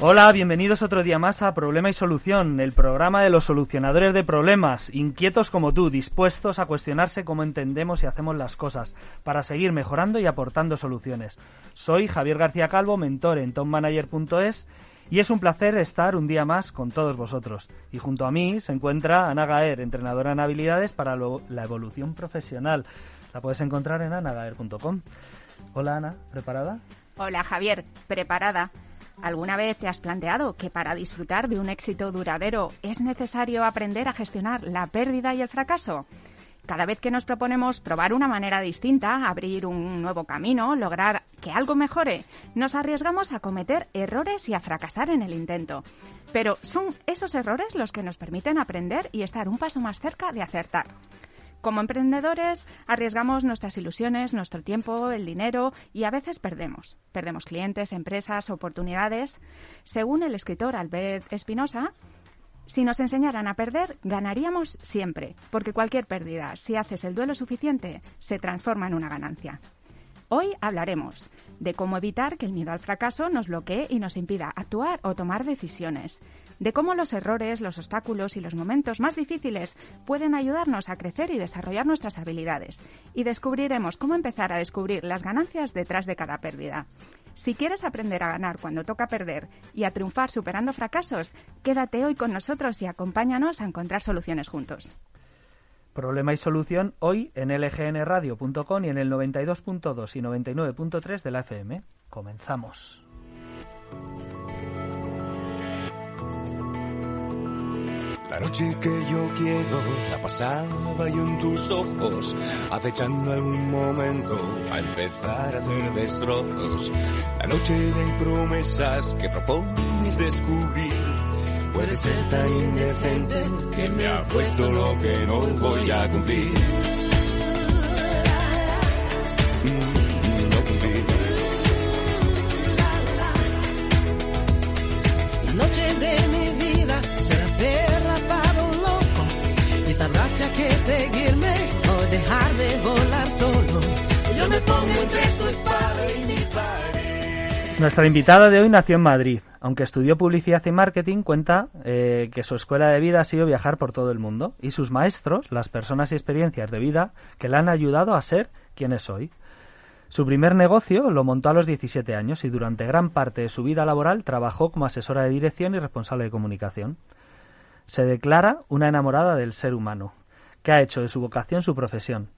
Hola, bienvenidos otro día más a Problema y Solución, el programa de los solucionadores de problemas, inquietos como tú, dispuestos a cuestionarse cómo entendemos y hacemos las cosas, para seguir mejorando y aportando soluciones. Soy Javier García Calvo, mentor en tommanager.es y es un placer estar un día más con todos vosotros. Y junto a mí se encuentra Ana Gaer, entrenadora en habilidades para la evolución profesional. La puedes encontrar en anagaer.com. Hola Ana, ¿preparada? Hola Javier, preparada. ¿Alguna vez te has planteado que para disfrutar de un éxito duradero es necesario aprender a gestionar la pérdida y el fracaso? Cada vez que nos proponemos probar una manera distinta, abrir un nuevo camino, lograr que algo mejore, nos arriesgamos a cometer errores y a fracasar en el intento. Pero son esos errores los que nos permiten aprender y estar un paso más cerca de acertar. Como emprendedores arriesgamos nuestras ilusiones, nuestro tiempo, el dinero y a veces perdemos. Perdemos clientes, empresas, oportunidades. Según el escritor Albert Espinosa, si nos enseñaran a perder, ganaríamos siempre, porque cualquier pérdida, si haces el duelo suficiente, se transforma en una ganancia. Hoy hablaremos de cómo evitar que el miedo al fracaso nos bloquee y nos impida actuar o tomar decisiones, de cómo los errores, los obstáculos y los momentos más difíciles pueden ayudarnos a crecer y desarrollar nuestras habilidades, y descubriremos cómo empezar a descubrir las ganancias detrás de cada pérdida. Si quieres aprender a ganar cuando toca perder y a triunfar superando fracasos, quédate hoy con nosotros y acompáñanos a encontrar soluciones juntos. Problema y solución hoy en lgnradio.com y en el 92.2 y 99.3 de la FM. Comenzamos. La noche que yo quiero la pasaba yo en tus ojos, acechando algún momento a empezar a hacer destrozos. La noche de promesas que propones descubrir puede ser tan indecente que me ha puesto lo que no voy a cumplir. Nuestra invitada de hoy nació en Madrid. Aunque estudió publicidad y marketing, cuenta eh, que su escuela de vida ha sido viajar por todo el mundo y sus maestros, las personas y experiencias de vida que le han ayudado a ser quien es hoy. Su primer negocio lo montó a los 17 años y durante gran parte de su vida laboral trabajó como asesora de dirección y responsable de comunicación. Se declara una enamorada del ser humano, que ha hecho de su vocación su profesión.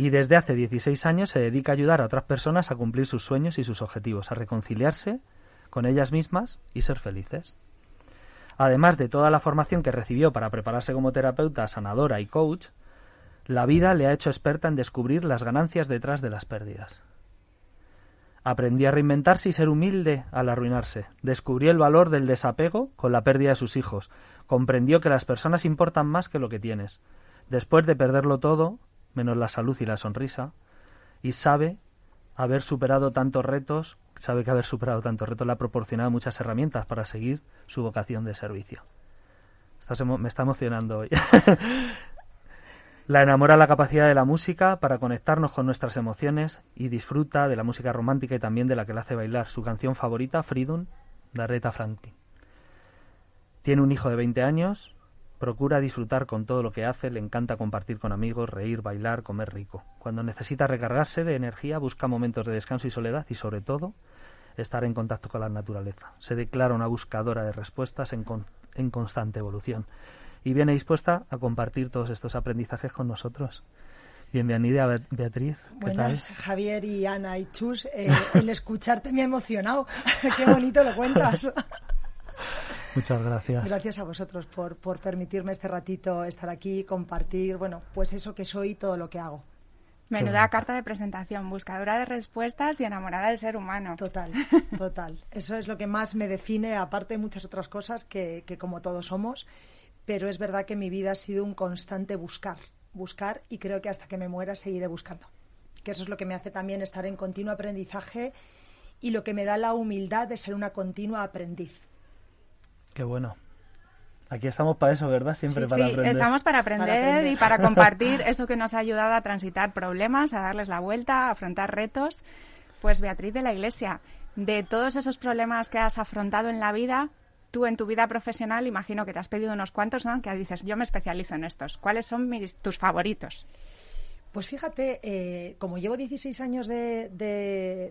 Y desde hace 16 años se dedica a ayudar a otras personas a cumplir sus sueños y sus objetivos, a reconciliarse con ellas mismas y ser felices. Además de toda la formación que recibió para prepararse como terapeuta, sanadora y coach, la vida le ha hecho experta en descubrir las ganancias detrás de las pérdidas. Aprendió a reinventarse y ser humilde al arruinarse. Descubrió el valor del desapego con la pérdida de sus hijos. Comprendió que las personas importan más que lo que tienes. Después de perderlo todo, menos la salud y la sonrisa, y sabe haber superado tantos retos sabe que haber superado tanto reto le ha proporcionado muchas herramientas para seguir su vocación de servicio. me está emocionando hoy. la enamora la capacidad de la música para conectarnos con nuestras emociones y disfruta de la música romántica y también de la que le hace bailar. Su canción favorita, Freedom, de Aretha Franklin. Tiene un hijo de 20 años, Procura disfrutar con todo lo que hace, le encanta compartir con amigos, reír, bailar, comer rico. Cuando necesita recargarse de energía, busca momentos de descanso y soledad y, sobre todo, estar en contacto con la naturaleza. Se declara una buscadora de respuestas en, en constante evolución y viene dispuesta a compartir todos estos aprendizajes con nosotros. Bienvenida, Beatriz. Buenas, Javier y Ana y Chus. Eh, el escucharte me ha emocionado. Qué bonito lo cuentas. Muchas gracias. Gracias a vosotros por, por permitirme este ratito estar aquí, compartir, bueno, pues eso que soy y todo lo que hago. Menuda carta de presentación, buscadora de respuestas y enamorada del ser humano. Total, total. Eso es lo que más me define, aparte de muchas otras cosas que, que como todos somos. Pero es verdad que mi vida ha sido un constante buscar, buscar y creo que hasta que me muera seguiré buscando. Que eso es lo que me hace también estar en continuo aprendizaje y lo que me da la humildad de ser una continua aprendiz. Qué bueno. Aquí estamos para eso, ¿verdad? Siempre para sí, aprender. Estamos para aprender, y para compartir eso que nos ha ayudado a transitar problemas, a darles la vuelta, a afrontar retos. Pues Beatriz de la Iglesia, De todos esos problemas que has afrontado en la vida, tú en tu vida profesional imagino que te has pedido unos cuantos, ¿no? Que dices, yo me especializo en estos. ¿Cuáles son mis, tus favoritos? Pues fíjate, eh, como llevo 16 años de,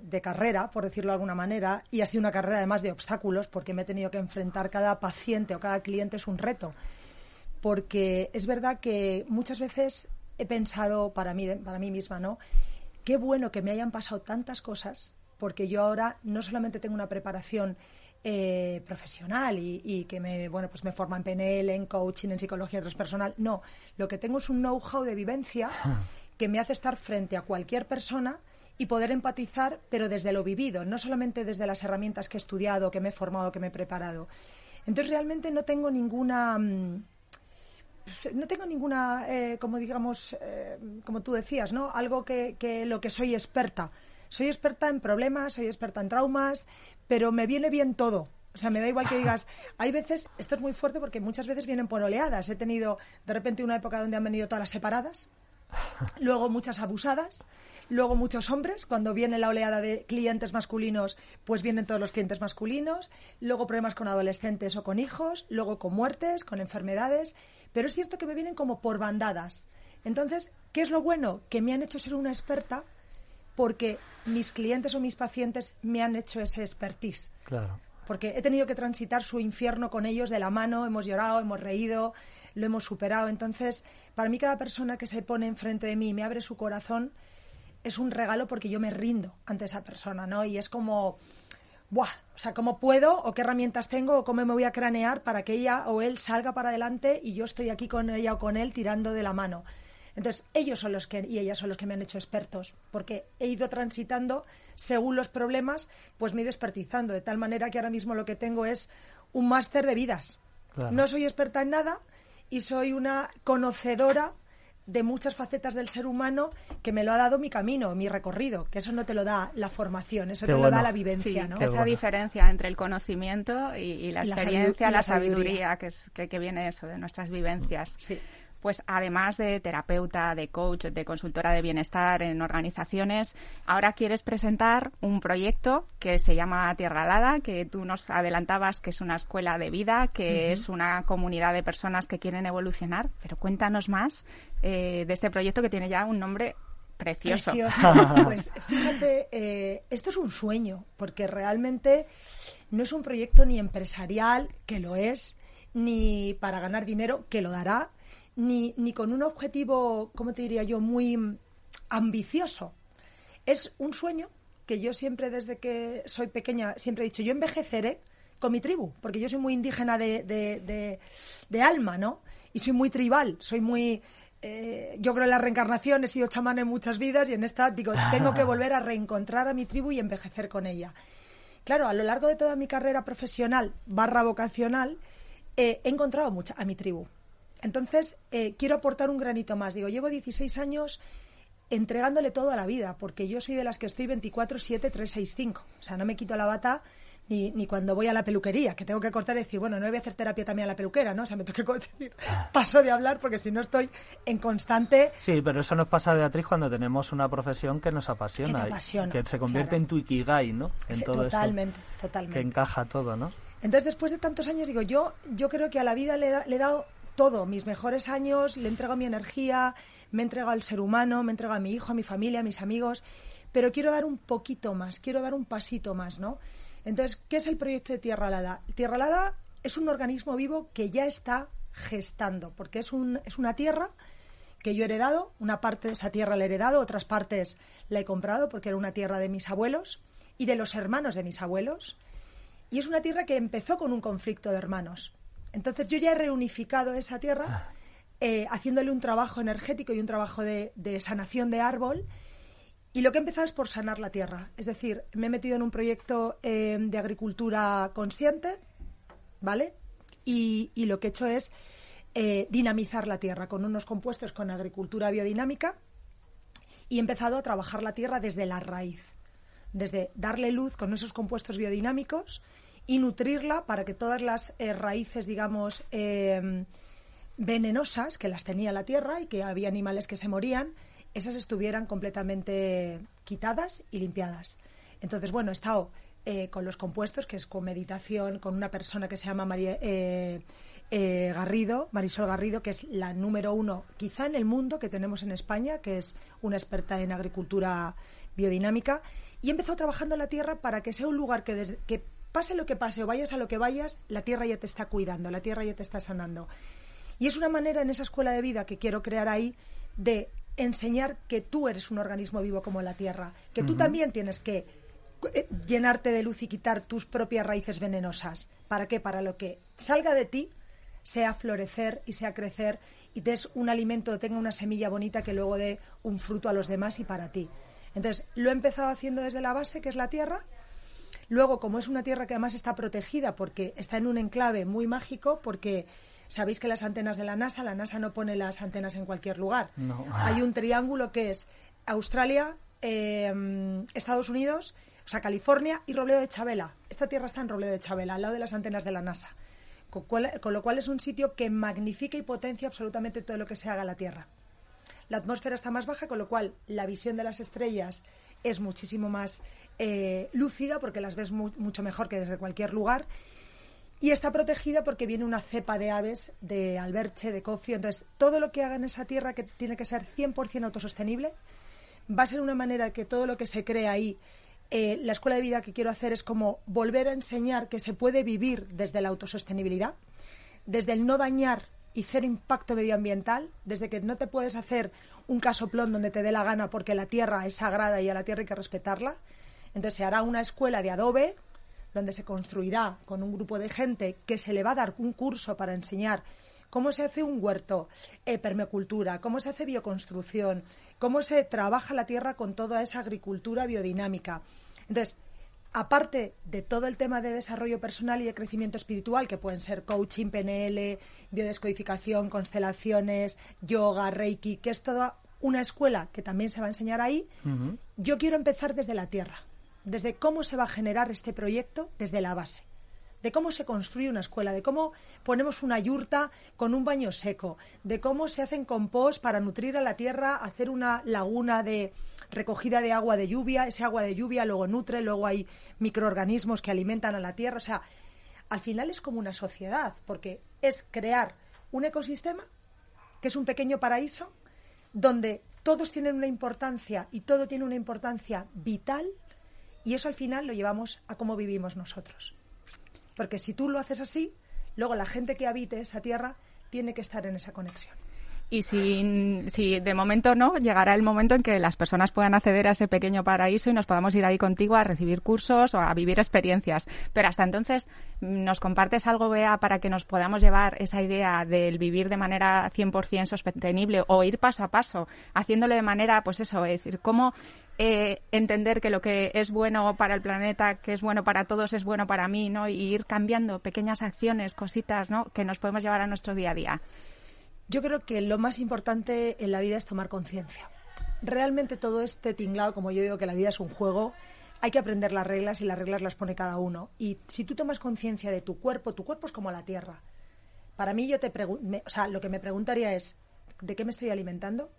de, carrera, por decirlo de alguna manera, y ha sido una carrera además de obstáculos, porque me he tenido que enfrentar cada paciente o cada cliente es un reto. Porque es verdad que muchas veces he pensado para mí, para mí misma, ¿no? Qué bueno que me hayan pasado tantas cosas, porque yo ahora no solamente tengo una preparación eh, profesional y, que me, bueno, pues me forma en PNL, en coaching, en psicología transpersonal. No, lo que tengo es un know-how de vivencia que me hace estar frente a cualquier persona y poder empatizar, pero desde lo vivido, no solamente desde las herramientas que he estudiado, que me he formado, que me he preparado. Entonces realmente no tengo ninguna mm, no tengo ninguna, eh, como digamos, eh, como tú decías, ¿no? Algo que, que, lo que soy experta. Soy experta en problemas, soy experta en traumas, pero me viene bien todo. O sea, me da igual que digas, hay veces, esto es muy fuerte porque muchas veces vienen por oleadas. He tenido de repente una época donde han venido todas las separadas, luego muchas abusadas, luego muchos hombres, cuando viene la oleada de clientes masculinos, pues vienen todos los clientes masculinos, luego problemas con adolescentes o con hijos, luego con muertes, con enfermedades, pero es cierto que me vienen como por bandadas. Entonces, ¿qué es lo bueno? Que me han hecho ser una experta porque mis clientes o mis pacientes me han hecho ese expertise. Claro. Porque he tenido que transitar su infierno con ellos de la mano, hemos llorado, hemos reído, lo hemos superado. Entonces, para mí cada persona que se pone enfrente de mí y me abre su corazón es un regalo porque yo me rindo ante esa persona, ¿no? Y es como, ¡buah! O sea, ¿cómo puedo o qué herramientas tengo o cómo me voy a cranear para que ella o él salga para adelante y yo estoy aquí con ella o con él tirando de la mano? Entonces, ellos son los que, y ellas son los que me han hecho expertos, porque he ido transitando según los problemas, pues me he ido expertizando, de tal manera que ahora mismo lo que tengo es un máster de vidas. No soy experta en nada, y soy una conocedora de muchas facetas del ser humano que me lo ha dado mi camino, mi recorrido, que eso no te lo da la formación, eso te lo da la vivencia, ¿no? Esa diferencia entre el conocimiento y, la experiencia, la, sabiduría, que, es, que, que, viene eso de nuestras vivencias. Sí pues además de terapeuta, de coach, de consultora de bienestar en organizaciones, ahora quieres presentar un proyecto que se llama Tierra Alada, que tú nos adelantabas que es una escuela de vida, que es una comunidad de personas que quieren evolucionar. Pero cuéntanos más eh, de este proyecto que tiene ya un nombre precioso. pues fíjate, eh, esto es un sueño, porque realmente no es un proyecto ni empresarial, que lo es, ni para ganar dinero, que lo dará, ni, ni con un objetivo, ¿cómo te diría yo?, muy ambicioso. Es un sueño que yo siempre, desde que soy pequeña, siempre he dicho, yo envejeceré con mi tribu, porque yo soy muy indígena de, de, de, alma, ¿no? Y soy muy tribal, soy muy... Eh, yo creo en la reencarnación, he sido chamán en muchas vidas y en esta digo, tengo que volver a reencontrar a mi tribu y envejecer con ella. Claro, a lo largo de toda mi carrera profesional barra vocacional, eh, he encontrado mucha, a mi tribu. Entonces, eh, quiero aportar un granito más. Digo, llevo 16 años entregándole todo a la vida, porque yo soy de las que estoy 24-7, 365. O sea, no me quito la bata ni, ni, cuando voy a la peluquería, que tengo que cortar y decir, bueno, no voy a hacer terapia también a la peluquera, ¿no? O sea, me tengo que decir, paso de hablar porque si no estoy en constante... Sí, pero eso nos pasa, Beatriz, cuando tenemos una profesión que nos apasiona. Que, que se convierte en tu ikigai, ¿no? En todo totalmente, totalmente. Que encaja todo, ¿no? Entonces, después de tantos años, digo, yo, yo creo que a la vida le, le he dado todo, mis mejores años, le entrego mi energía, me entrego al ser humano, me entrego a mi hijo, a mi familia, a mis amigos, pero quiero dar un poquito más, quiero dar un pasito más, ¿no? Entonces, ¿qué es el proyecto de Tierra Alada? Tierra Alada es un organismo vivo que ya está gestando, porque es, es una tierra que yo he heredado, una parte de esa tierra la he heredado, otras partes la he comprado porque era una tierra de mis abuelos y de los hermanos de mis abuelos. Y es una tierra que empezó con un conflicto de hermanos. Entonces yo ya he reunificado esa tierra ah. eh, haciéndole un trabajo energético y un trabajo de, sanación de árbol. Y lo que he empezado es por sanar la tierra. Es decir, me he metido en un proyecto eh, de agricultura consciente, ¿vale? Y, lo que he hecho es eh, dinamizar la tierra con unos compuestos con agricultura biodinámica y he empezado a trabajar la tierra desde la raíz, desde darle luz con esos compuestos biodinámicos y nutrirla para que todas las eh, raíces, digamos, em, venenosas que las tenía la tierra y que había animales que se morían, esas estuvieran completamente quitadas y limpiadas. Entonces, bueno, he estado eh, con los compuestos, que es con meditación, con una persona que se llama María, eh, Garrido, Marisol Garrido, que es la número uno quizá en el mundo que tenemos en España, que es una experta en agricultura biodinámica, y empezó trabajando en la tierra para que sea un lugar que, desde, que pase lo que pase o vayas a lo que vayas, la tierra ya te está cuidando, la tierra ya te está sanando. Y es una manera en esa escuela de vida que quiero crear ahí de enseñar que tú eres un organismo vivo como la tierra, que tú también tienes que eh, llenarte de luz y quitar tus propias raíces venenosas. ¿Para qué? Para lo que salga de ti sea florecer y sea crecer y des un alimento, tenga una semilla bonita que luego dé un fruto a los demás y para ti. Entonces, lo he empezado haciendo desde la base, que es la tierra. Luego, como es una tierra que además está protegida porque está en un enclave muy mágico, porque sabéis que las antenas de la NASA, la NASA no pone las antenas en cualquier lugar. Hay un triángulo que es Australia, eh, Estados Unidos, o sea, California y Robledo de Chabela. Esta tierra está en Robledo de Chabela, al lado de las antenas de la NASA con, lo cual es un sitio que magnifica y potencia absolutamente todo lo que se haga en la Tierra. La atmósfera está más baja, con lo cual la visión de las estrellas es muchísimo más eh, lúcida porque las ves mucho mejor que desde cualquier lugar. Y está protegida porque viene una cepa de aves, de alberche, de cofio. Entonces, todo lo que haga en esa tierra que tiene que ser 100% autosostenible, va a ser una manera que todo lo que se cree ahí eh, la escuela de vida que quiero hacer es como volver a enseñar que se puede vivir desde la autosostenibilidad, desde el no dañar y cero impacto medioambiental, desde que no te puedes hacer un casoplón donde te dé la gana porque la tierra es sagrada y a la tierra hay que respetarla. Entonces se hará una escuela de adobe donde se construirá con un grupo de gente que se le va a dar un curso para enseñar cómo se hace un huerto, eh, permacultura, cómo se hace bioconstrucción, cómo se trabaja la tierra con toda esa agricultura biodinámica. Entonces, aparte de todo el tema de desarrollo personal y de crecimiento espiritual, que pueden ser coaching, PNL, biodescodificación, constelaciones, yoga, reiki, que es toda una escuela que también se va a enseñar ahí, yo quiero empezar desde la tierra, desde cómo se va a generar este proyecto desde la base de cómo se construye una escuela, de cómo ponemos una yurta con un baño seco, de cómo se hacen compost para nutrir a la tierra, hacer una laguna de recogida de agua de lluvia, ese agua de lluvia luego nutre, luego hay microorganismos que alimentan a la tierra, o sea, al final es como una sociedad, porque es crear un ecosistema que es un pequeño paraíso donde todos tienen una importancia y todo tiene una importancia vital y eso al final lo llevamos a cómo vivimos nosotros. Porque si tú lo haces así, luego la gente que habite esa tierra tiene que estar en esa conexión. Y si, si de momento no, llegará el momento en que las personas puedan acceder a ese pequeño paraíso y nos podamos ir ahí contigo a recibir cursos o a vivir experiencias. Pero hasta entonces, ¿nos compartes algo, Bea, para que nos podamos llevar esa idea del vivir de manera 100% sostenible o ir paso a paso, haciéndolo de manera, pues eso, es decir, cómo eh, entender que lo que es bueno para el planeta, que es bueno para todos, es bueno para mí, ¿no? Y ir cambiando pequeñas acciones, cositas, ¿no? Que nos podemos llevar a nuestro día a día. Yo creo que lo más importante en la vida es tomar conciencia. Realmente todo este tinglado, como yo digo que la vida es un juego, hay que aprender las reglas y las reglas las pone cada uno. Y si tú tomas conciencia de tu cuerpo, tu cuerpo es como la tierra. Para mí yo te o sea, lo que me preguntaría es, ¿de qué me estoy alimentando?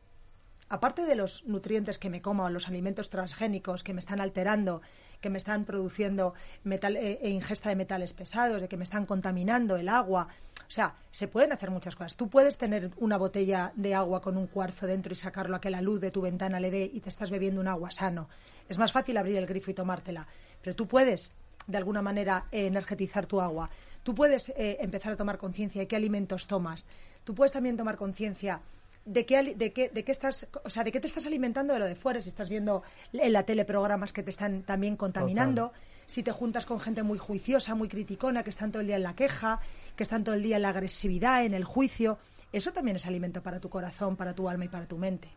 Aparte de los nutrientes que me como, los alimentos transgénicos que me están alterando, que me están produciendo metal, eh, e ingesta de metales pesados, de que me están contaminando el agua, o sea, se pueden hacer muchas cosas. Tú puedes tener una botella de agua con un cuarzo dentro y sacarlo a que la luz de tu ventana le dé y te estás bebiendo un agua sano. Es más fácil abrir el grifo y tomártela, pero tú puedes de alguna manera energetizar tu agua. Tú puedes eh, empezar a tomar conciencia de qué alimentos tomas. Tú puedes también tomar conciencia de qué, de, qué, de qué estás, o sea, de qué te estás alimentando de lo de fuera, si estás viendo en la tele programas que te están también contaminando, si te juntas con gente muy juiciosa, muy criticona, que están todo el día en la queja, que están todo el día en la agresividad, en el juicio, eso también es alimento para tu corazón, para tu alma y para tu mente.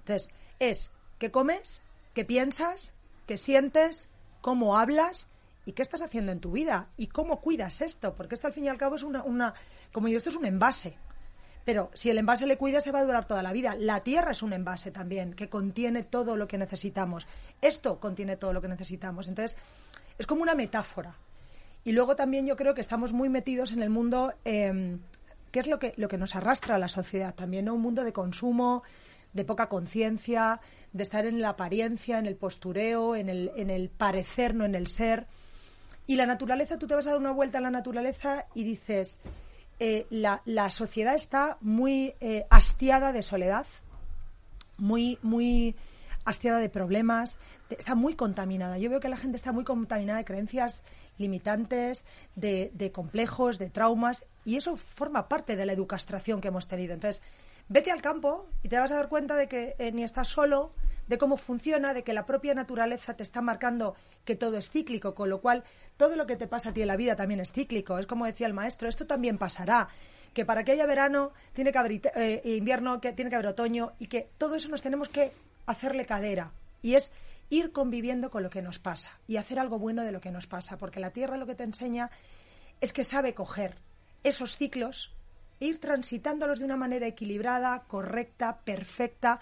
Entonces, es qué comes, qué piensas, qué sientes, cómo hablas y qué estás haciendo en tu vida y cómo cuidas esto, porque esto al fin y al cabo es una, una como yo, esto es un envase. Pero si el envase le cuidas, se va a durar toda la vida. La tierra es un envase también, que contiene todo lo que necesitamos. Esto contiene todo lo que necesitamos. Entonces, es como una metáfora. Y luego también yo creo que estamos muy metidos en el mundo, eh, que es lo que, lo que nos arrastra a la sociedad. También un mundo de consumo, de poca conciencia, de estar en la apariencia, en el postureo, en el, en el parecer, no en el ser. Y la naturaleza, tú te vas a dar una vuelta a la naturaleza y dices, eh, la, la sociedad está muy eh, hastiada de soledad, muy, muy hastiada de problemas, está muy contaminada. Yo veo que la gente está muy contaminada de creencias limitantes, de, de complejos, de traumas, y eso forma parte de la educastración que hemos tenido. Entonces, vete al campo y te vas a dar cuenta de que eh, ni estás solo, de cómo funciona, de que la propia naturaleza te está marcando que todo es cíclico, con lo cual todo lo que te pasa a ti en la vida también es cíclico. Es como decía el maestro, esto también pasará. Que para que haya verano tiene que haber eh, invierno, que tiene que haber otoño y que todo eso nos tenemos que hacerle cadera. Y es ir conviviendo con lo que nos pasa y hacer algo bueno de lo que nos pasa. Porque la tierra lo que te enseña es que sabe coger esos ciclos, ir transitándolos de una manera equilibrada, correcta, perfecta,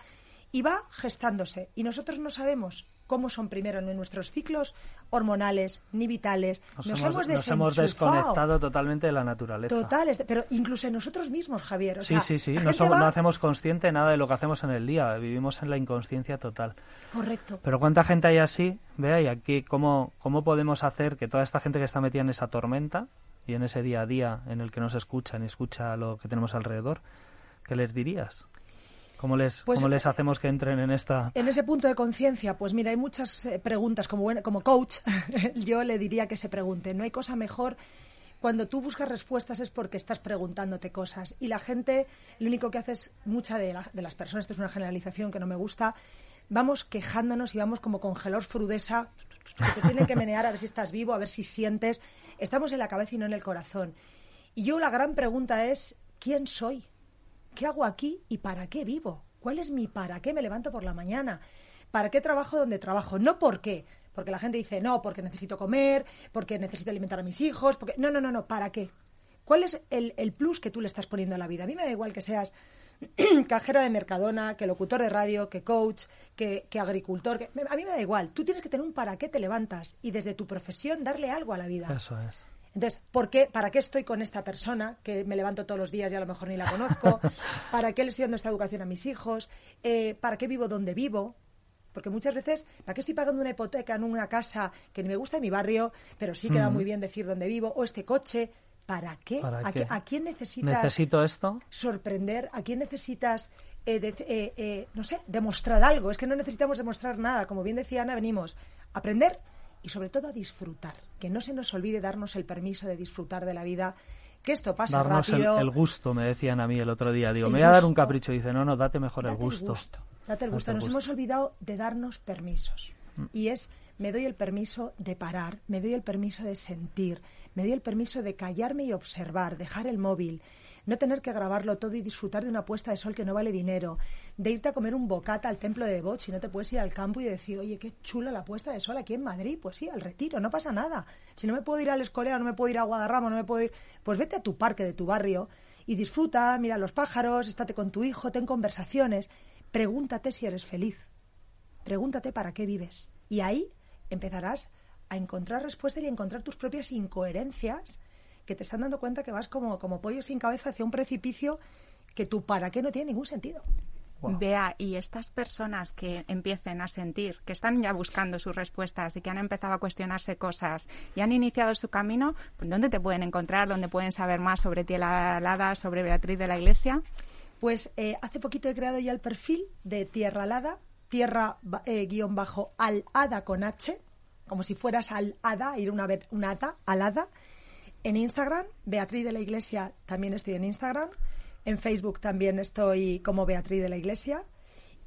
y va gestándose. Y nosotros no sabemos cómo son primero ni nuestros ciclos hormonales, ni vitales. Nos, Nos, hemos, hemos, nos hemos desenchufado. desconectado totalmente de la naturaleza. Total, pero incluso en nosotros mismos, Javier. O Sí, sea, sí, sí. No, gente somos- va- no hacemos consciente nada de lo que hacemos en el día. Vivimos en la inconsciencia total. Correcto. Pero ¿cuánta gente hay así? Vea, y aquí, ¿cómo, ¿cómo podemos hacer que toda esta gente que está metida en esa tormenta y en ese día a día en el que nos escuchan y escucha lo que tenemos alrededor, ¿qué les dirías? ¿Cómo les, Pues, cómo les hacemos que entren en esta... En ese punto de conciencia, pues mira, hay muchas eh, preguntas. Como, buen- como coach, yo le diría que se pregunte. No hay cosa mejor. Cuando tú buscas respuestas es porque estás preguntándote cosas. Y la gente, lo único que hace es, mucha de, la- de las personas, esto es una generalización que no me gusta, vamos quejándonos y vamos como con gelor frudesa, que te tienen que menear a ver si estás vivo, a ver si sientes. Estamos en la cabeza y no en el corazón. Y yo la gran pregunta es, ¿quién soy? ¿Qué hago aquí y para qué vivo? ¿Cuál es mi para qué me levanto por la mañana? ¿Para qué trabajo donde trabajo? No por qué. Porque la gente dice, no, porque necesito comer, porque necesito alimentar a mis hijos, porque... No, no, no, no, ¿para qué? ¿Cuál es el, el plus que tú le estás poniendo a la vida? A mí me da igual que seas cajera de Mercadona, que locutor de radio, que coach, que, que agricultor. que- A mí me da igual. Tú tienes que tener un para qué te levantas y desde tu profesión darle algo a la vida. Eso es. Entonces, ¿por qué, ¿para qué estoy con esta persona que me levanto todos los días y a lo mejor ni la conozco? ¿Para qué le estoy dando esta educación a mis hijos? Eh, ¿Para qué vivo donde vivo? Porque muchas veces, ¿para qué estoy pagando una hipoteca en una casa que ni me gusta en mi barrio, pero sí queda muy bien decir dónde vivo? ¿O este coche? ¿Para qué? ¿Para ¿A, qué? qué- a quién necesitas ¿Necesito esto? sorprender? ¿A quién necesitas, eh, de- eh, eh, no sé, demostrar algo? Es que no necesitamos demostrar nada. Como bien decía Ana, venimos a aprender y sobre todo a disfrutar. Que no se nos olvide darnos el permiso de disfrutar de la vida. Que esto pasa Darnos el, rápido. el gusto, me decían a mí el otro día. Digo, El me voy a dar un capricho. Dice, no, no, date mejor el gusto. el gusto. Date el gusto. el Nos gusto. hemos olvidado de darnos permisos. Mm. Y es, me doy el permiso de parar, me doy el permiso de sentir, me doy el permiso de callarme y observar, dejar el móvil, no tener que grabarlo todo y disfrutar de una puesta de sol que no vale dinero, de irte a comer un bocata al templo de Debod si no te puedes ir al campo y decir, oye, qué chula la puesta de sol aquí en Madrid. Pues sí, al retiro, no pasa nada. Si no me puedo ir al Escolea, no me puedo ir a Guadarrama, no me puedo ir, pues vete a tu parque de tu barrio y disfruta, mira los pájaros, estate con tu hijo, ten conversaciones, pregúntate si eres feliz. Pregúntate para qué vives. Y ahí empezarás a encontrar respuestas y a encontrar tus propias incoherencias que te están dando cuenta que vas como, como pollo sin cabeza hacia un precipicio que tu para qué no tiene ningún sentido. Wow. Vea, y estas personas que empiecen a sentir, que están ya buscando sus respuestas y que han empezado a cuestionarse cosas y han iniciado su camino, pues, ¿dónde te pueden encontrar? ¿Dónde pueden saber más sobre ti, Alada, sobre Beatriz de la Iglesia? Pues eh, hace poquito he creado ya el perfil de Tierra Alada, tierra ba- eh, guion bajo alada con H, como si fueras al hada, ir una, vez- una ata, alada. En Instagram, Beatriz de la Iglesia, también estoy en Instagram. En Facebook también estoy como Beatriz de la Iglesia.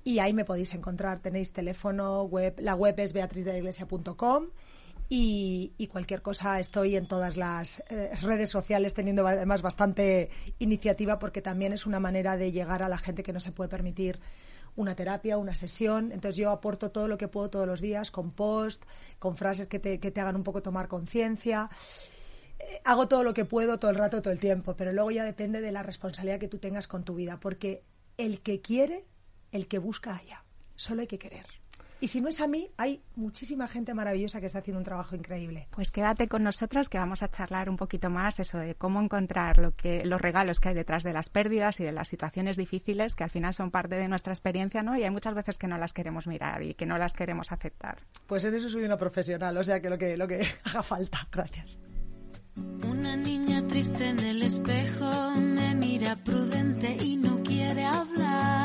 Y ahí me podéis encontrar. Tenéis teléfono, web. La web es beatrizdeliglesia.com. Y, y cualquier cosa estoy en todas las eh, redes sociales teniendo además bastante iniciativa porque también es una manera de llegar a la gente que no se puede permitir una terapia, una sesión. Entonces yo aporto todo lo que puedo todos los días con post, con frases que te, que te hagan un poco tomar conciencia. Eh, hago todo lo que puedo todo el rato, todo el tiempo, pero luego ya depende de la responsabilidad que tú tengas con tu vida, porque el que quiere, el que busca allá. Solo hay que querer. Y si no es a mí, hay muchísima gente maravillosa que está haciendo un trabajo increíble. Pues quédate con nosotros que vamos a charlar un poquito más eso de cómo encontrar lo que, los regalos que hay detrás de las pérdidas y de las situaciones difíciles que al final son parte de nuestra experiencia, ¿no? Y hay muchas veces que no las queremos mirar y que no las queremos aceptar. Pues en eso soy una profesional, o sea que lo que, lo que haga falta. Gracias. Una niña triste en el espejo me mira prudente y no quiere hablar.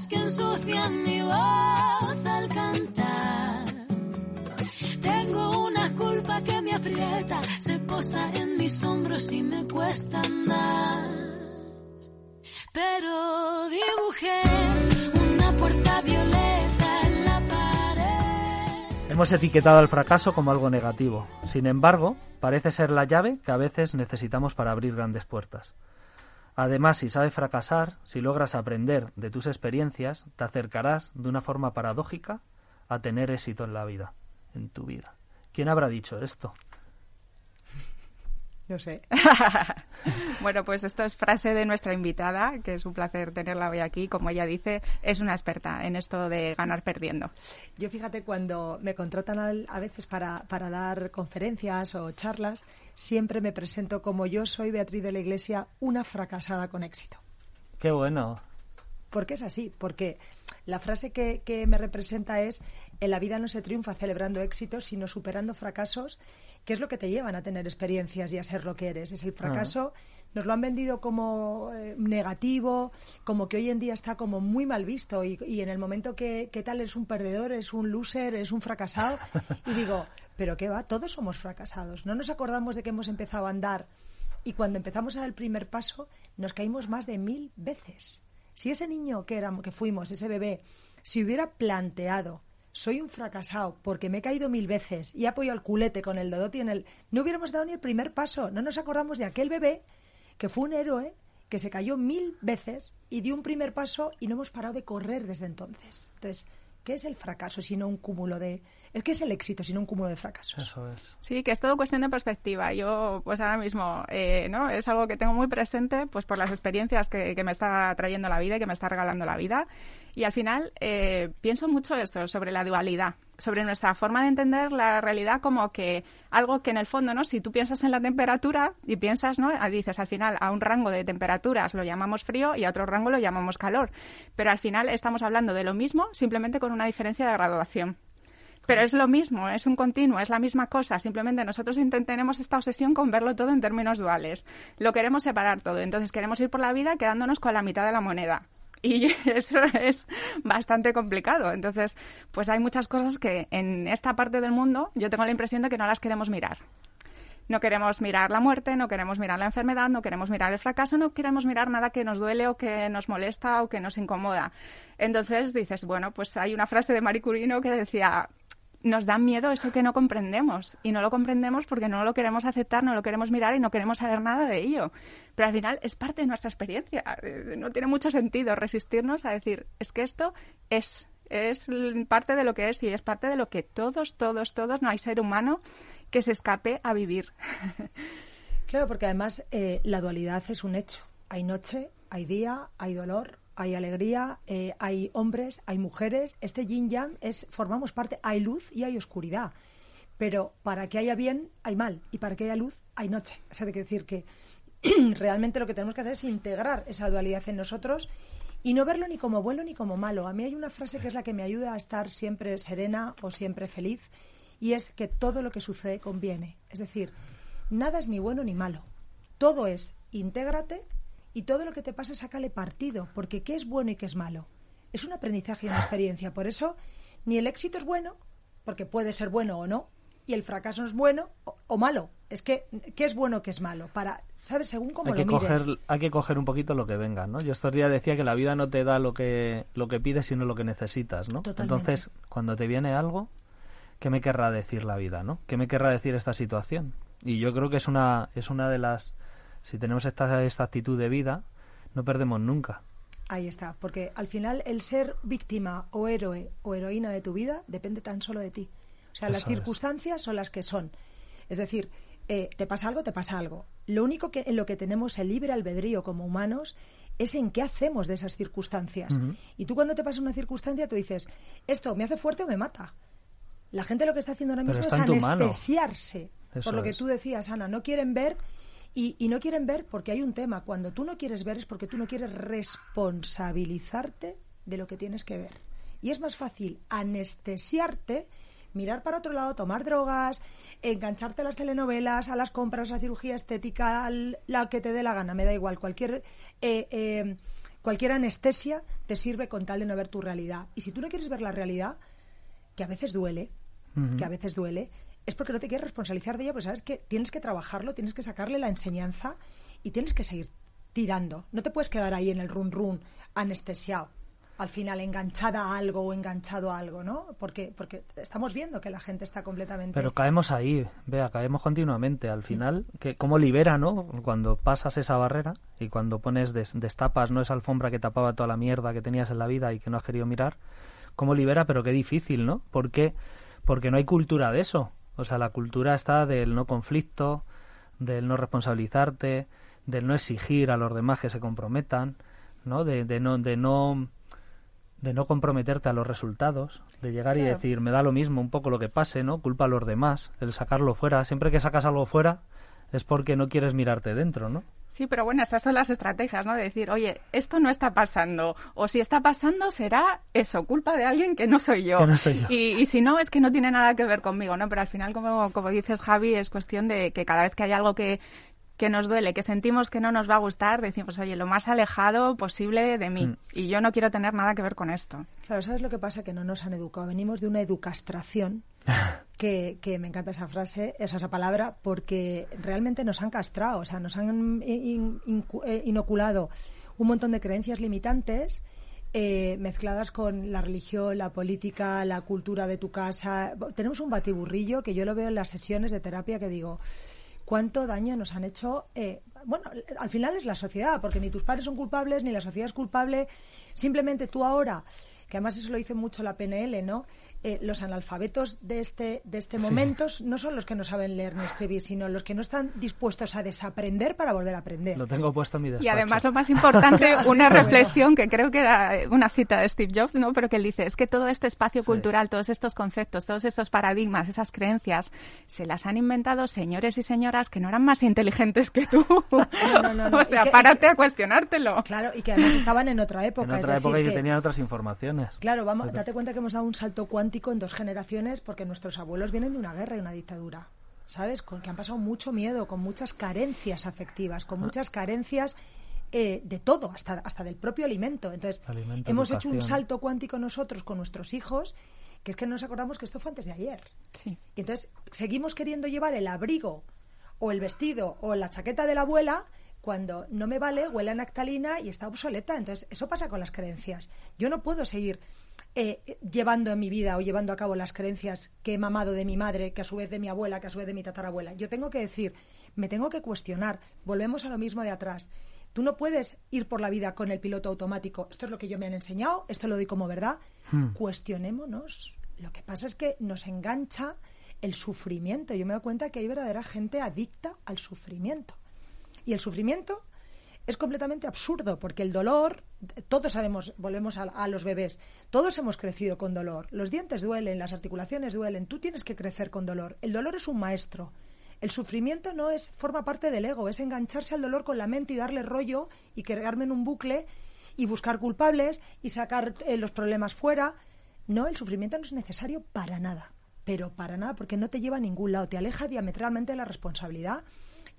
Cuerdas que ensucian mi voz al cantar. Tengo una culpa que me aprieta, se posa en mis hombros y me cuesta andar. Pero dibujé una puerta violeta en la pared. Hemos etiquetado al fracaso como algo negativo. Sin embargo, parece ser la llave que a veces necesitamos para abrir grandes puertas. Además, si sabes fracasar, si logras aprender de tus experiencias, te acercarás de una forma paradójica a tener éxito en la vida, en tu vida. ¿Quién habrá dicho esto? No sé. bueno, pues esto es frase de nuestra invitada, que es un placer tenerla hoy aquí. Como ella dice, es una experta en esto de ganar perdiendo. Yo fíjate, cuando me contratan al- a veces para, para dar conferencias o charlas, siempre me presento como yo soy Beatriz de la Iglesia, una fracasada con éxito. Qué bueno. Porque es así, porque la frase que, que me representa es, en la vida no se triunfa celebrando éxitos, sino superando fracasos, que es lo que te llevan a tener experiencias y a ser lo que eres. Es el fracaso, nos lo han vendido como eh, negativo, como que hoy en día está como muy mal visto y, y en el momento que, que tal es un perdedor, es un loser, es un fracasado, y digo, pero qué va, todos somos fracasados. No nos acordamos de que hemos empezado a andar y cuando empezamos a dar el primer paso nos caímos más de mil veces. Si ese niño que éramos, que fuimos, ese bebé, si hubiera planteado soy un fracasado porque me he caído mil veces y he apoyado el culete con el dodoti en el... No hubiéramos dado ni el primer paso. No nos acordamos de aquel bebé que fue un héroe que se cayó mil veces y dio un primer paso y no hemos parado de correr desde entonces. Entonces, ¿qué es el fracaso sino un cúmulo de... ¿Qué es el éxito sino un cúmulo de fracasos? Eso es. Sí, que es todo cuestión de perspectiva. Yo, pues ahora mismo, eh, ¿no? Es algo que tengo muy presente, pues por las experiencias que, que me está trayendo la vida y que me está regalando la vida. Y al final eh, pienso mucho esto sobre la dualidad, sobre nuestra forma de entender la realidad como que algo que en el fondo, ¿no? Si tú piensas en la temperatura y piensas, ¿no? Ah, Dices al final a un rango de temperaturas lo llamamos frío y a otro rango lo llamamos calor. Pero al final estamos hablando de lo mismo, simplemente con una diferencia de graduación. Pero es lo mismo, es un continuo, es la misma cosa. Simplemente nosotros tenemos esta obsesión con verlo todo en términos duales. Lo queremos separar todo. Entonces queremos ir por la vida quedándonos con la mitad de la moneda. Y eso es bastante complicado. Entonces, pues hay muchas cosas que en esta parte del mundo yo tengo la impresión de que no las queremos mirar. No queremos mirar la muerte, no queremos mirar la enfermedad, no queremos mirar el fracaso, no queremos mirar nada que nos duele o que nos molesta o que nos incomoda. Entonces dices, bueno, pues hay una frase de Marie Curie ¿no? que decía, nos da miedo eso que no comprendemos y no lo comprendemos porque no lo queremos aceptar, no lo queremos mirar y no queremos saber nada de ello. Pero al final es parte de nuestra experiencia. Eh, No tiene mucho sentido resistirnos a decir, es que esto es es parte de lo que es y es parte de lo que todos, todos, todos, no hay ser humano que se escape a vivir. Claro, porque además eh, la dualidad es un hecho. Hay noche, hay día, hay dolor, hay alegría, eh, hay hombres, hay mujeres. Este yin yang es formamos parte. Hay luz y hay oscuridad. Pero para que haya bien hay mal y para que haya luz hay noche. O sea, hay que decir que realmente lo que tenemos que hacer es integrar esa dualidad en nosotros y no verlo ni como bueno ni como malo. A mí hay una frase que es la que me ayuda a estar siempre serena o siempre feliz y es que todo lo que sucede conviene. Es decir, nada es ni bueno ni malo. Todo es intégrate y todo lo que te pasa sácale partido, porque qué es bueno y qué es malo. Es un aprendizaje y una experiencia. Por eso, ni el éxito es bueno, porque puede ser bueno o no, y el fracaso es bueno o, o malo. Es que, ¿qué es bueno, qué es malo? Para, ¿sabes? Según cómo hay lo que mires. coger hay que coger un poquito lo que venga no yo estos días decía que la vida no te da lo que lo que pides sino lo que necesitas no Totalmente. entonces cuando te viene algo qué me querrá decir la vida no qué me querrá decir esta situación y yo creo que es una es una de las si tenemos esta esta actitud de vida no perdemos nunca Ahí está, porque al final el ser víctima o héroe o heroína de tu vida depende tan solo de ti. O sea, las es. circunstancias son las que son. Es decir, eh, te pasa algo, te pasa algo. Lo único que en lo que tenemos el libre albedrío como humanos es en qué hacemos de esas circunstancias. Y tú cuando te pasa una circunstancia, tú dices, esto me hace fuerte o me mata. La gente lo que está haciendo ahora mismo es anestesiarse. Por lo que es. tú decías, Ana, no quieren ver y, y no quieren ver porque hay un tema. Cuando tú no quieres ver es porque tú no quieres responsabilizarte de lo que tienes que ver. Y es más fácil anestesiarte, mirar para otro lado, tomar drogas, engancharte a las telenovelas, a las compras, a la cirugía estética, al- la que te dé la gana, me da igual. Cualquier, eh, eh, cualquier anestesia te sirve con tal de no ver tu realidad. Y si tú no quieres ver la realidad, que a veces duele, que a veces duele, es porque no te quieres responsabilizar de ella, pues sabes que tienes que trabajarlo, tienes que sacarle la enseñanza y tienes que seguir tirando. No te puedes quedar ahí en el run run anestesiado, al final enganchada a algo o enganchado a algo, ¿no? Porque, porque estamos viendo que la gente está completamente... Pero caemos ahí, vea, caemos continuamente. Al final, que cómo libera, ¿no? Cuando pasas esa barrera y cuando pones, des- destapas, ¿no? Esa alfombra que tapaba toda la mierda que tenías en la vida y que no has querido mirar. Cómo libera, pero qué difícil, ¿no? ¿Por qué? Porque no hay cultura de eso. O sea, la cultura está del no conflicto, del no responsabilizarte, del no exigir a los demás que se comprometan, ¿no? De, de no, de no de no comprometerte a los resultados, de llegar y decir, me da lo mismo un poco lo que pase, ¿no? Culpa a los demás, el sacarlo fuera. Siempre que sacas algo fuera es porque no quieres mirarte dentro, ¿no? Sí, pero bueno, esas son las estrategias, ¿no? De decir, oye, esto no está pasando. O si está pasando, será eso, culpa de alguien que no soy yo. Que no soy yo. Y, y si no, es que no tiene nada que ver conmigo, ¿no? Pero al final, como, como dices, Javi, es cuestión de que cada vez que hay algo que, que nos duele, que sentimos que no nos va a gustar, decimos, oye, lo más alejado posible de mí. Mm. Y yo no quiero tener nada que ver con esto. Claro, ¿sabes lo que pasa? Que no nos han educado. Venimos de una educastración, que, que me encanta esa frase, esa, esa palabra, porque realmente nos han castrado, o sea, nos han in- eh, inoculado un montón de creencias limitantes eh, mezcladas con la religión, la política, la cultura de tu casa. Tenemos un batiburrillo que yo lo veo en las sesiones de terapia que digo, cuánto daño nos han hecho. eh, bueno, al final es la sociedad, porque ni tus padres son culpables, ni la sociedad es culpable. Simplemente tú ahora, que además eso lo dice mucho la PNL, ¿no? Eh, los analfabetos de este, de este momento no son los que no saben leer ni escribir, sino los que no están dispuestos a desaprender para volver a aprender. Lo tengo puesto en mi despacho. Y además lo más importante, una reflexión que creo que era una cita de Steve Jobs, ¿no? Pero que él dice, es que todo este espacio cultural, todos estos conceptos, todos estos paradigmas, esas creencias, se las han inventado señores y señoras que no eran más inteligentes que tú. no, no, no. o sea, que- párate a cuestionártelo. Claro, y que además estaban en otra época. En es otra decir, época y que que- tenían otras informaciones. Claro, vamos, date cuenta que hemos dado un salto cuántico en dos generaciones porque nuestros abuelos vienen de una guerra y una dictadura. ¿Sabes? Con que han pasado mucho miedo, con muchas carencias afectivas, Ah. con muchas carencias eh, de todo, hasta, hasta del propio alimento. Entonces, Alimento, hemos hecho un salto cuántico nosotros con nuestros hijos, que es que no nos acordamos que esto fue antes de ayer. Sí. Y entonces seguimos queriendo llevar el abrigo o el vestido o la chaqueta de la abuela cuando no me vale, huele a naftalina y está obsoleta. Entonces, eso pasa con las creencias. Yo no puedo seguir eh, llevando en mi vida o llevando a cabo las creencias que he mamado de mi madre, que a su vez de mi abuela, que a su vez de mi tatarabuela. Yo tengo que decir, me tengo que cuestionar. Volvemos a lo mismo de atrás. Tú no puedes ir por la vida con el piloto automático. Esto es lo que yo me han enseñado, esto lo doy como verdad. Cuestionémonos. Lo que pasa es que nos engancha el sufrimiento. Yo me doy cuenta que hay verdadera gente adicta al sufrimiento. Y el sufrimiento es completamente absurdo, porque el dolor, todos sabemos, volvemos a, a los bebés, todos hemos crecido con dolor. Los dientes duelen, las articulaciones duelen, tú tienes que crecer con dolor. El dolor es un maestro. El sufrimiento no es, forma parte del ego, es engancharse al dolor con la mente y darle rollo y crearme en un bucle y buscar culpables y sacar eh, los problemas fuera. No, el sufrimiento no es necesario para nada, pero para nada, porque no te lleva a ningún lado, te aleja diametralmente de la responsabilidad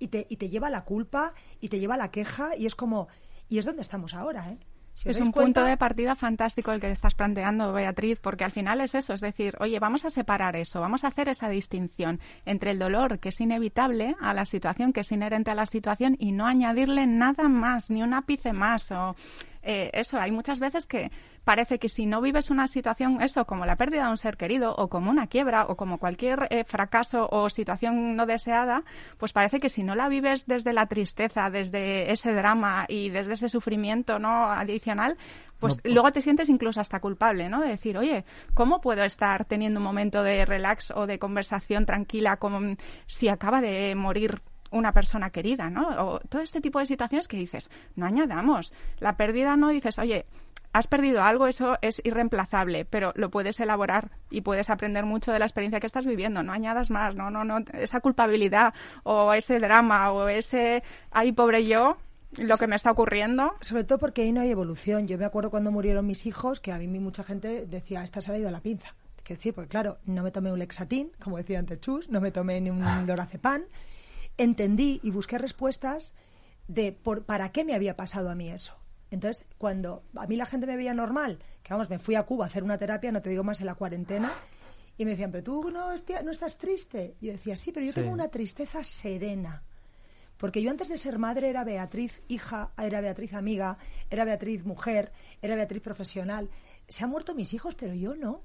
y te, y te lleva a la culpa y te lleva a la queja y es como, y es donde estamos ahora, ¿eh? Si es un punto de partida fantástico el que estás planteando, Beatriz, porque al final es eso, es decir, oye, vamos a separar eso, vamos a hacer esa distinción entre el dolor que es inevitable a la situación, que es inherente a la situación, y no añadirle nada más, ni un ápice más. O, eh, eso, hay muchas veces que parece que si no vives una situación, eso, como la pérdida de un ser querido, o como una quiebra, o como cualquier eh, fracaso o situación no deseada, pues parece que si no la vives desde la tristeza, desde ese drama y desde ese sufrimiento no adicional, pues No, luego te sientes incluso hasta culpable, ¿no? De decir, oye, ¿cómo puedo estar teniendo un momento de relax o de conversación tranquila como si acaba de morir una persona querida, ¿no? O todo este tipo de situaciones que dices, no añadamos. La pérdida no dices, oye, has perdido algo, eso es irreemplazable, pero lo puedes elaborar y puedes aprender mucho de la experiencia que estás viviendo. No añadas más, no, no, no. Esa culpabilidad o ese drama o ese, ay, pobre yo, lo que me está ocurriendo. Sobre todo porque ahí no hay evolución. Yo me acuerdo cuando murieron mis hijos que a mí mucha gente decía, esta se ha ido a la pinza. Quiero decir, porque claro, no me tomé un Lexatín, como decía antes Chus, no me tomé ni un lorazepam. Entendí y busqué respuestas de por, para qué me había pasado a mí eso. Entonces, cuando a mí la gente me veía normal, que vamos, me fui a Cuba a hacer una terapia, no te digo más, en la cuarentena, y me decían, pero tú no, hostia, no estás triste. Y yo decía, sí, pero yo Sí. tengo una tristeza serena. Porque yo antes de ser madre era Beatriz hija, era Beatriz amiga, era Beatriz mujer, era Beatriz profesional. Se han muerto mis hijos, pero yo no.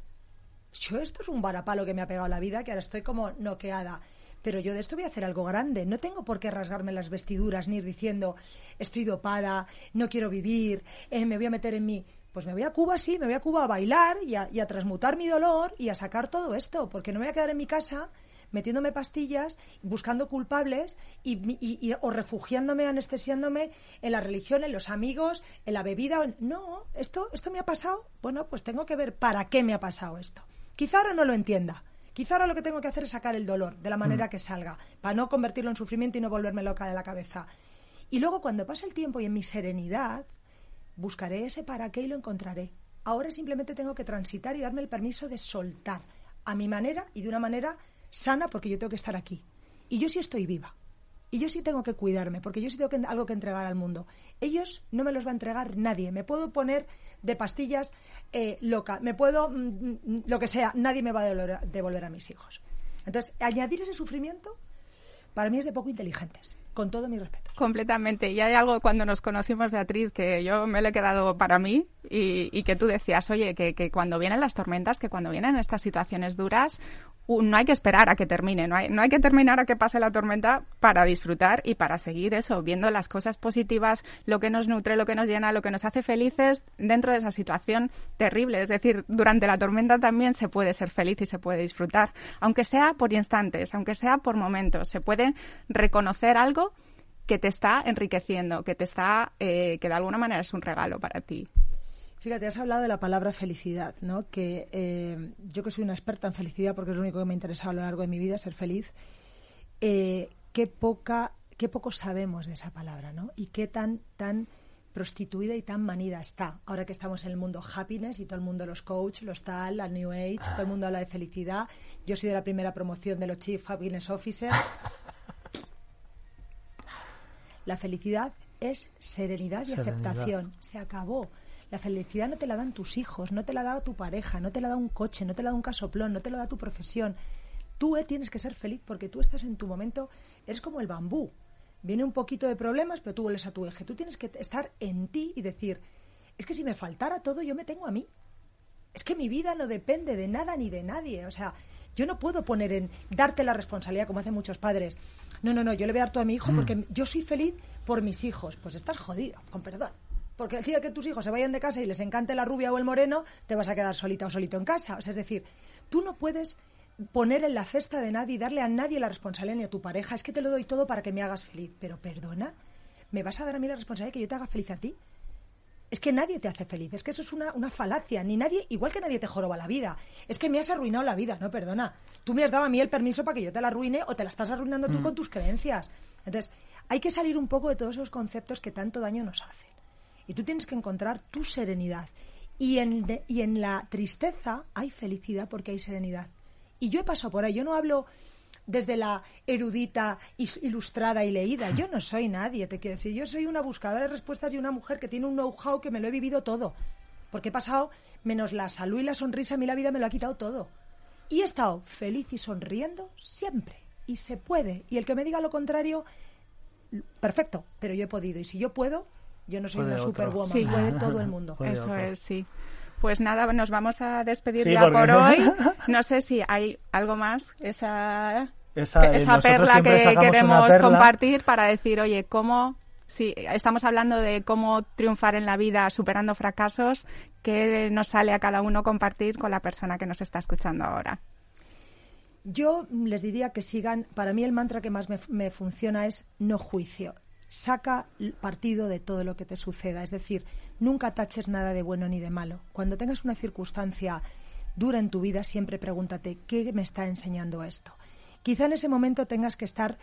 Yo esto es un varapalo que me ha pegado la vida, que ahora estoy como noqueada. Pero yo de esto voy a hacer algo grande. No tengo por qué rasgarme las vestiduras ni ir diciendo estoy dopada, no quiero vivir, eh, me voy a meter en mí. Pues me voy a Cuba, sí, me voy a Cuba a bailar y a, transmutar mi dolor y a sacar todo esto, porque no me voy a quedar en mi casa metiéndome pastillas, buscando culpables y, o refugiándome, anestesiándome en la religión, en los amigos, en la bebida. No, esto, esto me ha pasado. Bueno, pues tengo que ver para qué me ha pasado esto. Quizá ahora no lo entienda. Quizá ahora lo que tengo que hacer es sacar el dolor de la manera que salga, para no convertirlo en sufrimiento y no volverme loca de la cabeza. Y luego cuando pase el tiempo y en mi serenidad, buscaré ese para qué y lo encontraré. Ahora simplemente tengo que transitar y darme el permiso de soltar a mi manera y de una manera sana porque yo tengo que estar aquí. Y yo sí estoy viva. Y yo sí tengo que cuidarme porque yo sí tengo que- algo que entregar al mundo. Ellos no me los va a entregar nadie. Me puedo poner de pastillas eh, loca, me puedo, mm, mm, lo que sea, nadie me va a devolver, devolver a mis hijos. Entonces, añadir ese sufrimiento para mí es de poco inteligentes, con todo mi respeto. Completamente. Y hay algo cuando nos conocimos, Beatriz, que yo me lo he quedado para mí y, y que tú decías, oye, que, que cuando vienen las tormentas, que cuando vienen estas situaciones duras, no hay que esperar a que termine, no hay, no hay que terminar a que pase la tormenta para disfrutar y para seguir eso, viendo las cosas positivas, lo que nos nutre, lo que nos llena, lo que nos hace felices dentro de esa situación terrible. Es decir, durante la tormenta también se puede ser feliz y se puede disfrutar, aunque sea por instantes, aunque sea por momentos. Se puede reconocer algo que te está enriqueciendo, que te está, eh, que de alguna manera es un regalo para ti. Fíjate, has hablado de la palabra felicidad, ¿no? Que eh, yo que soy una experta en felicidad, porque es lo único que me ha interesado a lo largo de mi vida, ser feliz, eh, qué poca, qué poco sabemos de esa palabra, ¿no? Y qué tan, tan prostituida y tan manida está. Ahora que estamos en el mundo happiness y todo el mundo los coach, los tal, la new age, todo el mundo habla de felicidad. Yo soy de la primera promoción de los chief happiness officer. La felicidad es serenidad y Serenidad. aceptación. Se acabó. La felicidad no te la dan tus hijos, no te la da tu pareja, no te la da un coche, no te la da un casoplón, no te la da tu profesión. Tú eh, tienes que ser feliz porque tú estás en tu momento, eres como el bambú. Viene un poquito de problemas, pero tú vuelves a tu eje. Tú tienes que estar en ti y decir, es que si me faltara todo, yo me tengo a mí. Es que mi vida no depende de nada ni de nadie. O sea, yo no puedo poner en darte la responsabilidad como hacen muchos padres. No, no, no, yo le voy a dar todo a mi hijo porque yo soy feliz por mis hijos. Pues estás jodido, con perdón. Porque el día que tus hijos se vayan de casa y les encante la rubia o el moreno, te vas a quedar solita o solito en casa. O sea, es decir, tú no puedes poner en la cesta de nadie y darle a nadie la responsabilidad ni a tu pareja. Es que te lo doy todo para que me hagas feliz. Pero perdona, ¿me vas a dar a mí la responsabilidad de que yo te haga feliz a ti? Es que nadie te hace feliz, es que eso es una, una falacia, ni nadie, igual que nadie te joroba la vida. Es que me has arruinado la vida, no, perdona. Tú me has dado a mí el permiso para que yo te la arruine o te la estás arruinando tú con tus creencias. Entonces, hay que salir un poco de todos esos conceptos que tanto daño nos hacen. Y tú tienes que encontrar tu serenidad. Y en, de- y en la tristeza hay felicidad porque hay serenidad. Y yo he pasado por ahí, yo no hablo desde la erudita, ilustrada y leída. Yo no soy nadie, te quiero decir. Yo soy una buscadora de respuestas y una mujer que tiene un know-how que me lo he vivido todo. Porque he pasado, menos la salud y la sonrisa, a mí la vida me lo ha quitado todo. Y he estado feliz y sonriendo siempre. Y se puede. Y el que me diga lo contrario, perfecto, pero yo he podido. Y si yo puedo, yo no soy Puede una otro. superwoman, Sí. puede todo el mundo. Puede Eso otro. es, sí. Pues nada, nos vamos a despedir Sí, ya por hoy. No sé si hay algo más, esa, Esa, eh, esa perla que queremos perla. compartir para decir, oye, cómo, si estamos hablando de cómo triunfar en la vida superando fracasos, ¿qué nos sale a cada uno compartir con la persona que nos está escuchando ahora? Yo les diría que sigan, para mí el mantra que más me, me funciona es no juicio. Saca partido de todo lo que te suceda, es decir, nunca taches nada de bueno ni de malo. Cuando tengas una circunstancia dura en tu vida, siempre pregúntate, ¿qué me está enseñando esto? Quizá en ese momento tengas que estar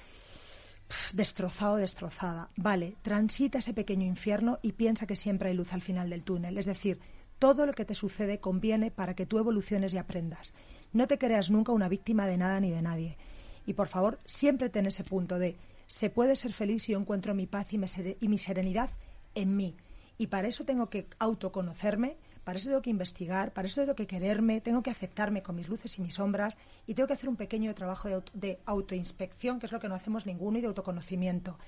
destrozado destrozada. Vale, transita ese pequeño infierno y piensa que siempre hay luz al final del túnel. Es decir, todo lo que te sucede conviene para que tú evoluciones y aprendas. No te creas nunca una víctima de nada ni de nadie. Y por favor, siempre ten ese punto de se puede ser feliz si yo encuentro mi paz y mi, sere- y mi serenidad en mí. Y para eso tengo que autoconocerme, para eso tengo que investigar, para eso tengo que quererme, tengo que aceptarme con mis luces y mis sombras y tengo que hacer un pequeño trabajo de, auto- de autoinspección, que es lo que no hacemos ninguno, y de autoconocimiento.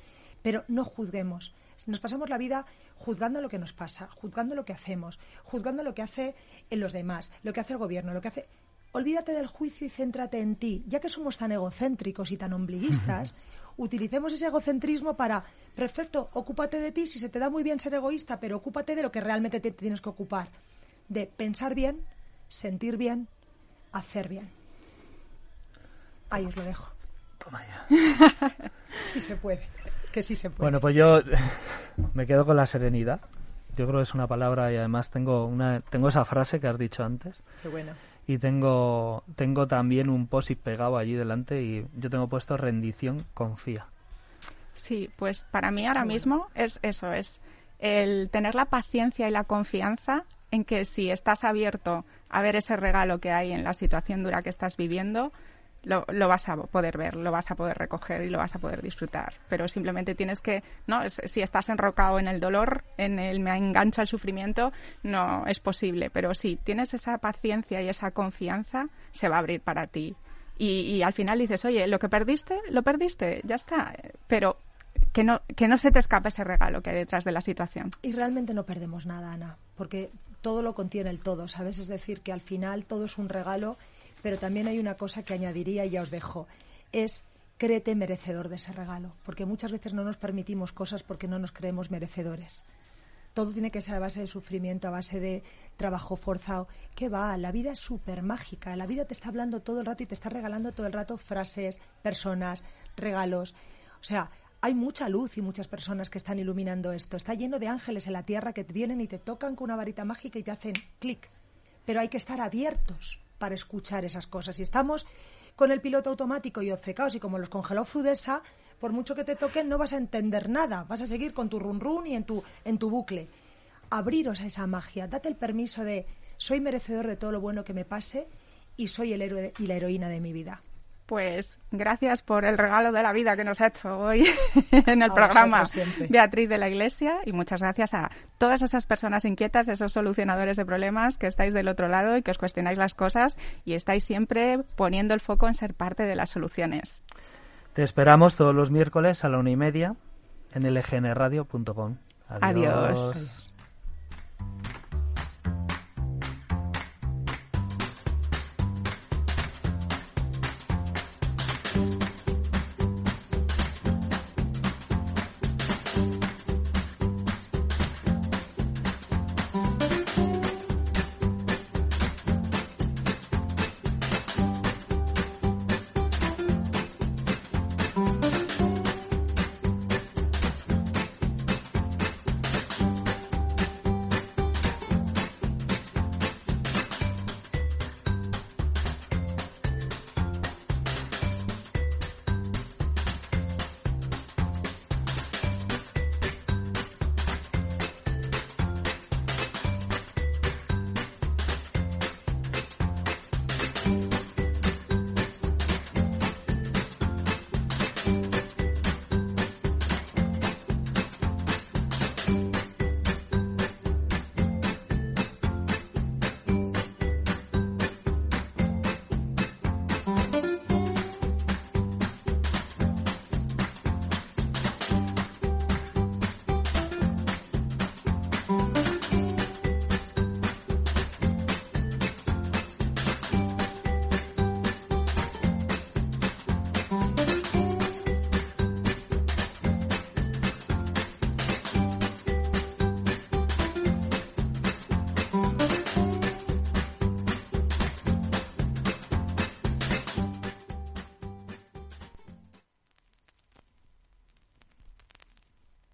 Pero no juzguemos. Nos pasamos la vida juzgando lo que nos pasa, juzgando lo que hacemos, juzgando lo que hace en los demás, lo que hace el gobierno, lo que hace... Olvídate del juicio y céntrate en ti. Ya que somos tan egocéntricos y tan ombliguistas, utilicemos ese egocentrismo para, perfecto, ocúpate de ti, si se te da muy bien ser egoísta, pero ocúpate de lo que realmente te tienes que ocupar. De pensar bien, sentir bien, hacer bien. Ahí os lo dejo. Toma ya. Sí se puede, que sí se puede. Bueno, pues yo me quedo con la serenidad. Yo creo que es una palabra y además tengo una tengo esa frase que has dicho antes Qué bueno. Y tengo tengo también un post-it pegado allí delante y yo tengo puesto rendición, confía. Sí, pues para mí ahora mismo es eso, es el tener la paciencia y la confianza en que si estás abierto a ver ese regalo que hay en la situación dura que estás viviendo, lo, lo vas a poder ver, lo vas a poder recoger y lo vas a poder disfrutar. Pero simplemente tienes que, no, si estás enrocado en el dolor, en el me engancho al sufrimiento, no es posible. Pero si tienes esa paciencia y esa confianza, se va a abrir para ti. Y, y al final dices, oye, lo que perdiste, lo perdiste, ya está. Pero que no, que no se te escape ese regalo que hay detrás de la situación. Y realmente no perdemos nada, Ana, porque todo lo contiene el todo, ¿sabes? Es decir, que al final todo es un regalo, pero también hay una cosa que añadiría y ya os dejo, es créete merecedor de ese regalo, porque muchas veces no nos permitimos cosas porque no nos creemos merecedores. Todo tiene que ser a base de sufrimiento, a base de trabajo forzado. ¿Qué va? La vida es súper mágica. La vida te está hablando todo el rato y te está regalando todo el rato frases, personas, regalos. O sea, hay mucha luz y muchas personas que están iluminando esto. Está lleno de ángeles en la tierra que vienen y te tocan con una varita mágica y te hacen clic. Pero hay que estar abiertos para escuchar esas cosas. Si estamos con el piloto automático y obcecados y como los congeló Frudesa, por mucho que te toquen no vas a entender nada. Vas a seguir con tu run run y en tu, en tu bucle. Abriros a esa magia. Date el permiso de soy merecedor de todo lo bueno que me pase y soy el héroe y la heroína de mi vida. Pues gracias por el regalo de la vida que nos ha hecho hoy en el A programa. Beatriz de la Iglesia y muchas gracias a todas esas personas inquietas, esos solucionadores de problemas que estáis del otro lado y que os cuestionáis las cosas y estáis siempre poniendo el foco en ser parte de las soluciones. Te esperamos todos los miércoles a la una y media en lgnradio.com. Adiós.